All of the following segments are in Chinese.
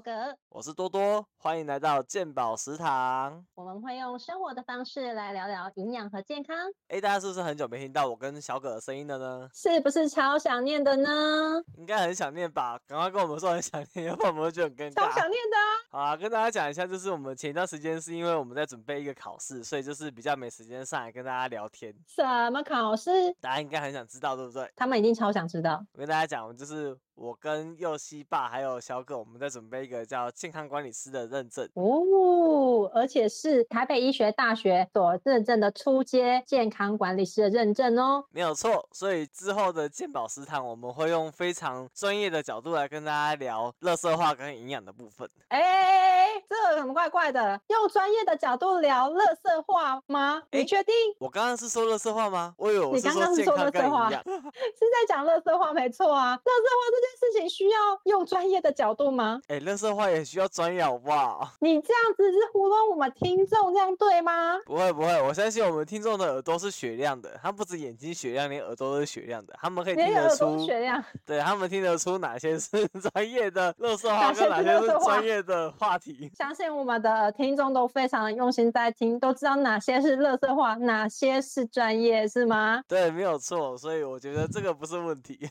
小葛，我是多多，欢迎来到健宝食堂。我们会用生活的方式来聊聊营养和健康。哎，大家是不是很久没听到我跟小葛的声音了呢？是不是超想念的呢？应该很想念吧？赶快跟我们说很想念，要不然我们会觉得很尴尬。超想念的啊！好啊，跟大家讲一下，就是我们前一段时间是因为我们在准备一个考试，所以就是比较没时间上来跟大家聊天。什么考试？大家应该很想知道，对不对？他们一定超想知道。我跟大家讲，就是我跟佑熙爸还有小葛，我们在准备一个叫健康管理师的认证哦，而且是台北医学大学所认证的初阶健康管理师的认证哦。没有错，所以之后的健保食堂，我们会用非常专业的角度来跟大家聊乐色化跟营养的部分。哎，这很怪怪的，用专业的角度聊乐色化吗？你确定？我刚刚是说乐色化吗？我有你刚刚是说乐色化，是在讲乐色化，没错啊。乐色化这件事情需要用专业的角度吗？哎，乐色话也需要专业，好不好？你这样子是糊弄我们听众，这样对吗？不会不会，我相信我们听众的耳朵是雪亮的，他不止眼睛雪亮，连耳朵都是雪亮的，他们可以听得出雪亮，对他们听得出哪些是 专业的乐色话，跟哪些是专业的话题。相信我们的听众都非常的用心在听，都知道哪些是乐色话，哪些是专业，是吗？对，没有错，所以我觉得这个不是问题。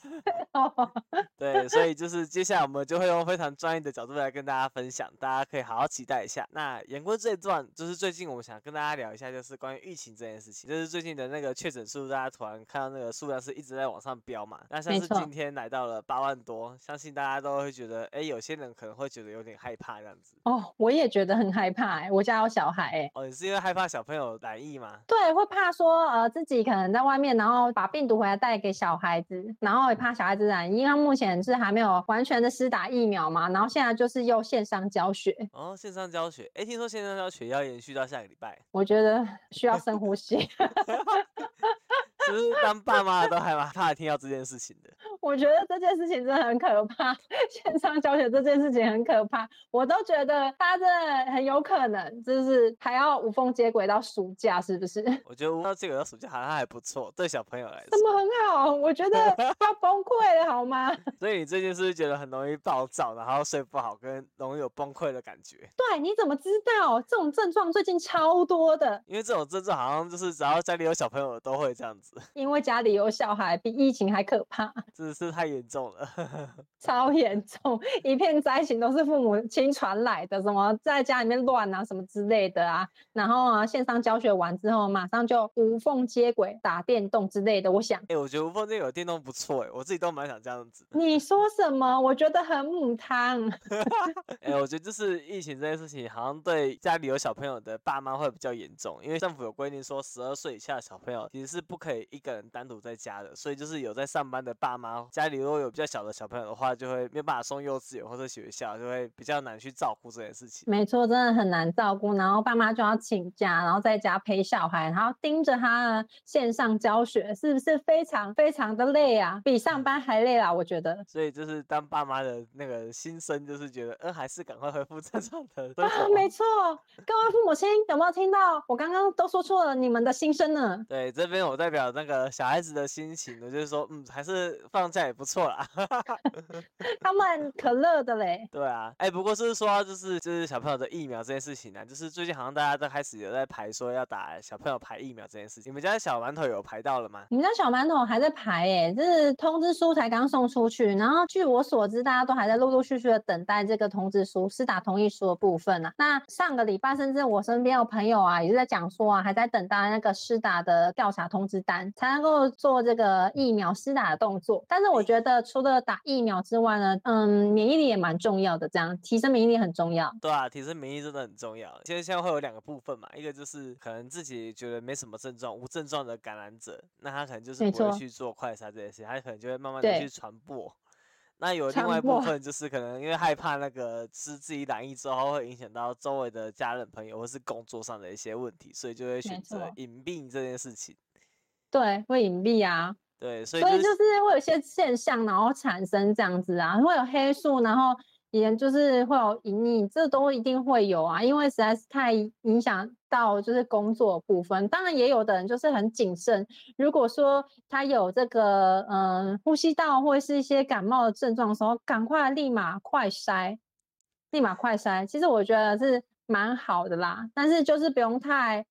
对，所以就是接下来我们就会用非常专业的角度来跟大家分享，大家可以好好期待一下。那言归正传，就是最近我们想跟大家聊一下，就是关于疫情这件事情。就是最近的那个确诊数，大家突然看到那个数量是一直在往上飙嘛。那像是今天来到了八万多，相信大家都会觉得，哎，有些人可能会觉得有点害怕这样子。哦，我也觉得很害怕，哎，我家有小孩，哎。哦，你是因为害怕小朋友染疫吗？对，会怕说，呃，自己可能在外面，然后把病毒回来带给小孩子，然后也怕小孩子染疫，因为目前是还没有完全的施打疫苗嘛，然后现在就是又线上教学。哦，线上教学，哎，听说线上教学要延续到下个礼拜，我觉得需要深呼吸。其实当爸妈的都还蛮怕听到这件事情的。我觉得这件事情真的很可怕，线上教学这件事情很可怕，我都觉得他真的很有可能，就是还要无缝接轨到暑假，是不是？我觉得无缝接轨到暑假好像还不错，对小朋友来说。怎么很好？我觉得 要崩溃了，好吗？所以你最近是不是觉得很容易暴躁，然后睡不好，跟容易有崩溃的感觉？对，你怎么知道这种症状最近超多的？因为这种症状好像就是只要家里有小朋友都会这样子。因为家里有小孩，比疫情还可怕。真的是太严重了，超严重，一片灾情都是父母亲传来的，什么在家里面乱啊，什么之类的啊。然后啊，线上教学完之后，马上就无缝接轨打电动之类的。我想，哎，我觉得无缝接轨电动不错，哎，我自己都蛮想这样子。你 说什么？我觉得很母汤。哎，我觉得就是疫情这件事情，好像对家里有小朋友的爸妈会比较严重，因为政府有规定说，十二岁以下的小朋友其实是不可以一个人单独在家的，所以就是有在上班的爸妈家里如果有比较小的小朋友的话，就会没有办法送幼稚园或者学校，就会比较难去照顾这件事情。没错，真的很难照顾，然后爸妈就要请假，然后在家陪小孩，然后盯着他线上教学，是不是非常非常的累啊？比上班还累啦，我觉得。所以就是当爸妈的那个心声，就是觉得，嗯，还是赶快恢复正常的啊，没错，各位父母亲有没有听到？我刚刚都说错了你们的心声呢？对，这边我代表那个小孩子的心情，我就是说，嗯，还是放假也不错啦。他们可乐的嘞。对啊，哎，不过是说就是就是小朋友的疫苗这件事情呢，就是最近好像大家都开始有在排说要打小朋友排疫苗这件事情。你们家小馒头有排到了吗？你们家小馒头还在排哎，就是通知书才刚送出去，然后据我所知，大家都还在陆陆续续的等待这个通知书，是打同意书的部分啊。那上个礼拜，甚至我身边有朋友啊，也是在讲说啊，还在等待那个施打的调查通知单，才能够做这个疫苗施打的动作。但是我觉得除了打疫苗之外呢，嗯，免疫力也蛮重要的，这样提升免疫力很重要。对啊，提升免疫力真的很重要。其实现在会有两个部分嘛，一个就是可能自己觉得没什么症状、无症状的感染者，那他可能就是不会去做快筛这件事，他可能就会慢慢的去传播。那有另外一部分就是可能因为害怕那个是自己染疫之后会影响到周围的家人朋友或是工作上的一些问题，所以就会选择隐病这件事情。对，会隐蔽啊。对，所以所以就是会有一些现象，然后产生这样子啊，会有黑素，然后也就是会有隐匿，这都一定会有啊，因为实在是太影响到就是工作部分。当然也有的人就是很谨慎，如果说他有这个嗯呼吸道或者是一些感冒的症状的时候，赶快立马快筛。立马快筛，其实我觉得是蛮好的啦，但是就是不用太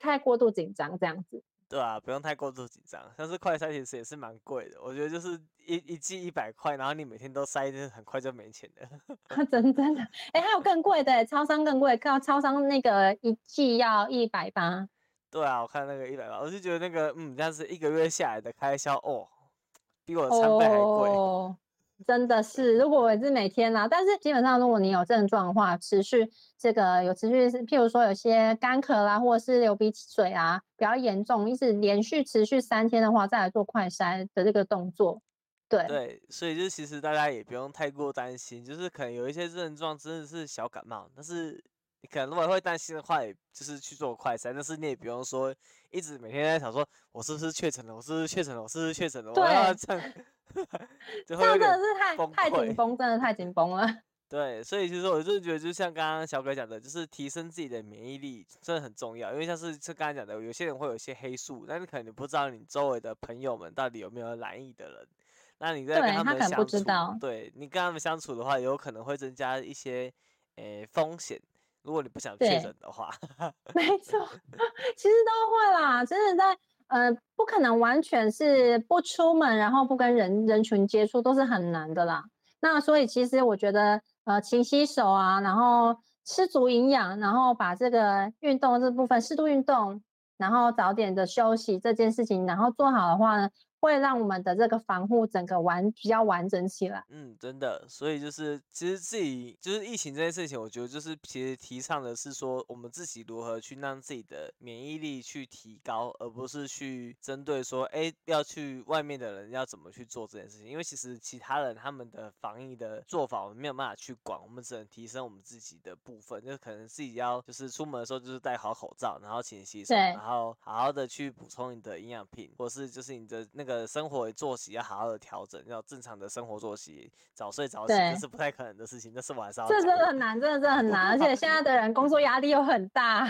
太过度紧张这样子。对啊，不用太过度紧张。像是快筛其实也是蛮贵的，我觉得就是一一季一百块，然后你每天都筛，就是很快就没钱了。真真的，哎，还有更贵的，超商更贵，看到超商那个一季要一百八。对啊，我看那个一百八，我就觉得那个嗯，这样子一个月下来的开销哦，比我的餐费还贵。真的是，如果我是每天啊，但是基本上如果你有症状的话，持续这个有持续，譬如说有些干咳啦，或者是流鼻水啊，比较严重，一直连续持续三天的话，再来做快筛的这个动作。对对，所以就其实大家也不用太过担心，就是可能有一些症状真的是小感冒，但是你可能如果会担心的话，也就是去做快筛，但是你也不用说一直每天在想说我是不是确诊了，我是不是确诊了，我是不是确诊了，我要这样。这样真的是太太紧绷，真的太紧绷了。对，所以其实我就觉得，就像刚刚小哥讲的，就是提升自己的免疫力真的很重要。因为像是是刚才讲的，有些人会有一些黑素，但是可能你不知道你周围的朋友们到底有没有染疫的人。那你在跟他们相处，对你跟他们相处的话，有可能会增加一些诶风险。如果你不想确诊的话，没错，其实都会啦，真的在。呃，不可能完全是不出门，然后不跟人人群接触，都是很难的啦。那所以其实我觉得，呃，勤洗手啊，然后吃足营养，然后把这个运动这部分适度运动，然后早点的休息这件事情，然后做好的话呢。会让我们的这个防护整个完比较完整起来。嗯，真的，所以就是其实自己就是疫情这件事情，我觉得就是其实提倡的是说我们自己如何去让自己的免疫力去提高，而不是去针对说哎要去外面的人要怎么去做这件事情。因为其实其他人他们的防疫的做法我们没有办法去管，我们只能提升我们自己的部分，就是可能自己要就是出门的时候就是戴好口罩，然后勤洗手，然后好好的去补充你的营养品，或是就是你的那个。的生活作息要好好的调整，要正常的生活作息，早睡早起，这是不太可能的事情。那是晚上，这真的很难，真的真的很难。而 且现在的人工作压力又很大，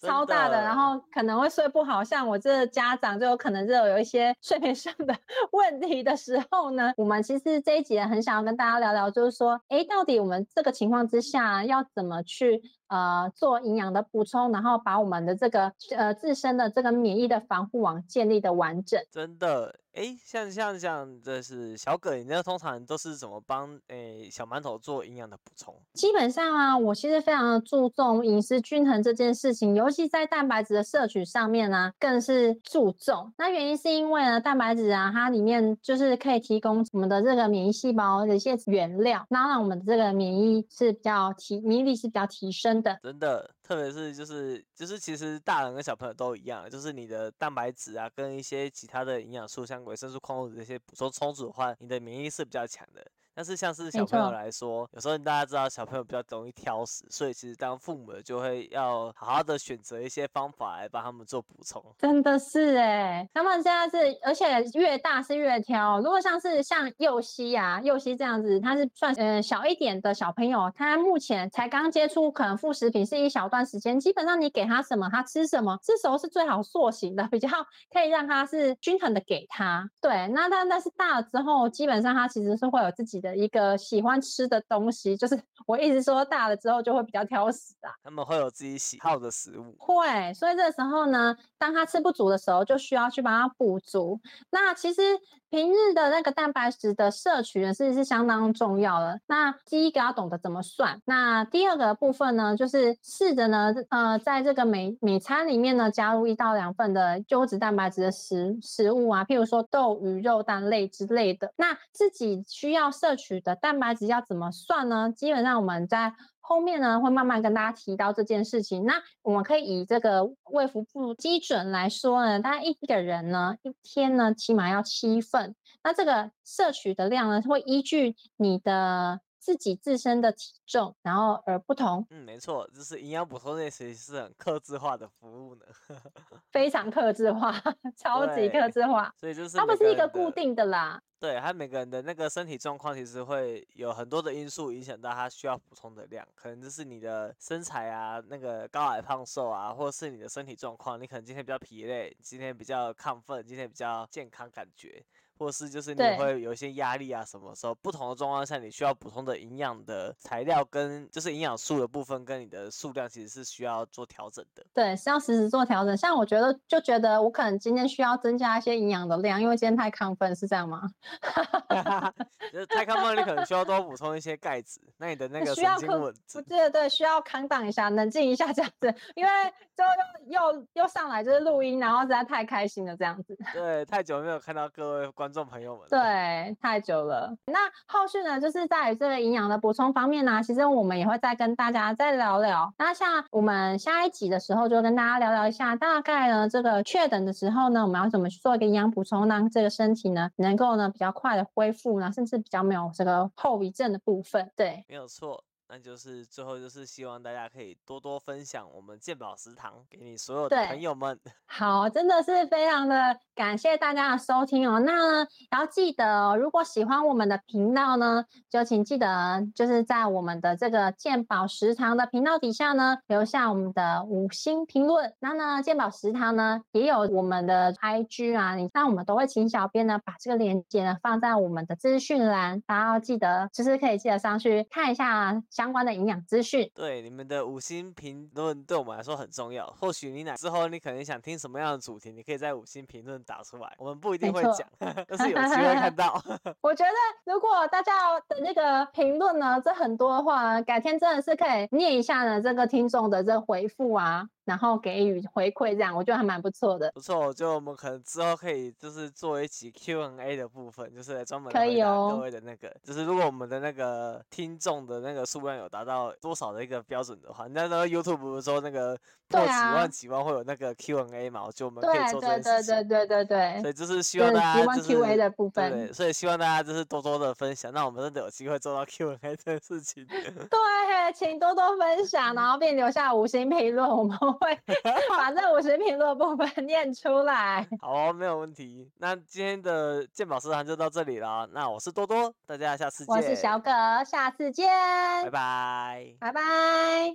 超大的，然后可能会睡不好。像我这家长就有可能就有一些 睡眠上的 问题的时候呢，我们其实这一集很想要跟大家聊聊，就是说，哎，到底我们这个情况之下要怎么去？呃，做营养的补充，然后把我们的这个呃自身的这个免疫的防护网建立的完整。真的，哎，像像像这是小葛，你那通常都是怎么帮诶小馒头做营养的补充？基本上啊，我其实非常的注重饮食均衡这件事情，尤其在蛋白质的摄取上面呢，更是注重。那原因是因为呢，蛋白质啊，它里面就是可以提供我们的这个免疫细胞的一些原料，那让我们的这个免疫是比较提免疫力是比较提升的。真的，特别是就是就是，其实大人跟小朋友都一样，就是你的蛋白质啊，跟一些其他的营养素，像维生素、矿物质这些补充充足的话，你的免疫力是比较强的。但是像是小朋友来说，有时候大家知道小朋友比较容易挑食，所以其实当父母的就会要好好的选择一些方法来帮他们做补充。真的是哎，他们现在是，而且越大是越挑。如果像是像幼熙啊，幼熙这样子，他是算呃小一点的小朋友，他目前才刚接触可能副食品是一小段时间，基本上你给他什么他吃什么，这时候是最好塑形的，比较可以让他是均衡的给他。对，那但但是大了之后，基本上他其实是会有自己。的一个喜欢吃的东西，就是我一直说大了之后就会比较挑食啊。他们会有自己喜好的食物，会。所以这时候呢，当他吃不足的时候，就需要去帮他补足。那其实平日的那个蛋白质的摄取呢，是是相当重要的。那第一个要懂得怎么算。那第二个部分呢，就是试着呢，呃，在这个每每餐里面呢，加入一到两份的优质蛋白质的食食物啊，譬如说豆、鱼、肉、蛋类之类的。那自己需要摄取的蛋白质要怎么算呢？基本上我们在后面呢会慢慢跟大家提到这件事情。那我们可以以这个胃腹部基准来说呢，大家一个人呢一天呢起码要七份。那这个摄取的量呢会依据你的。自己自身的体重，然后而不同。嗯，没错，就是营养补充这些是很克制化的服务呢，非常克制化，超级克制化。所以就是它不是一个固定的啦。对，他每个人的那个身体状况其实会有很多的因素影响到他需要补充的量，可能就是你的身材啊，那个高矮胖瘦啊，或者是你的身体状况，你可能今天比较疲累，今天比较亢奋，今天比较健康感觉。或是就是你会有一些压力啊，什么时候不同的状况下你需要补充的营养的材料跟就是营养素的部分跟你的数量其实是需要做调整的。对，是要实时做调整。像我觉得就觉得我可能今天需要增加一些营养的量，因为今天太亢奋，是这样吗？就是太亢奋，你可能需要多补充一些钙质，那你的那个神经稳。对对对，需要康荡一下，冷静一下这样子，因为就又又又上来就是录音，然后实在太开心了这样子。对，太久没有看到各位观众朋友们。对，太久了。那后续呢，就是在于这个营养的补充方面呢，其实我们也会再跟大家再聊聊。那像我们下一集的时候，就跟大家聊聊一下，大概呢这个确诊的时候呢，我们要怎么去做一个营养补充，让这个身体呢能够呢比较快的恢复呢，甚至比较没有这个后遗症的部分。对，没有错。那就是最后就是希望大家可以多多分享我们健宝食堂给你所有的朋友们。好，真的是非常的感谢大家的收听哦。那要记得，如果喜欢我们的频道呢，就请记得就是在我们的这个鉴宝食堂的频道底下呢，留下我们的五星评论。那呢，鉴宝食堂呢也有我们的 IG 啊，你那我们都会请小编呢把这个链接呢放在我们的资讯栏，大家要记得就是可以记得上去看一下。相关的营养资讯，对你们的五星评论对我们来说很重要。或许你哪之后你可能想听什么样的主题，你可以在五星评论打出来，我们不一定会讲，但是有机会看 到。我觉得如果大家的那个评论呢，这很多的话，改天真的是可以念一下呢，这个听众的这回复啊。然后给予回馈，这样我觉得还蛮不错的。不错，我觉得我们可能之后可以就是做一期 Q&A 的部分，就是专门可以哦。各位的那个，就是如果我们的那个听众的那个数量有达到多少的一个标准的话，那那个 YouTube 不是说那个破几万几万会有那个 Q&A 嘛？我觉得我们可以做这件事情。对对对对对对。所以就是希望大家就是 Q&A 的部分。对，所以希望大家就是多多的分享，那我们真的有机会做到 Q&A 这件事情。对，请多多分享，然后并留下五星评论，我们会。把这五十评论部分念出来。好，没有问题。那今天的鉴宝食堂就到这里了。那我是多多，大家下次见。我是小葛，下次见。拜拜。拜拜。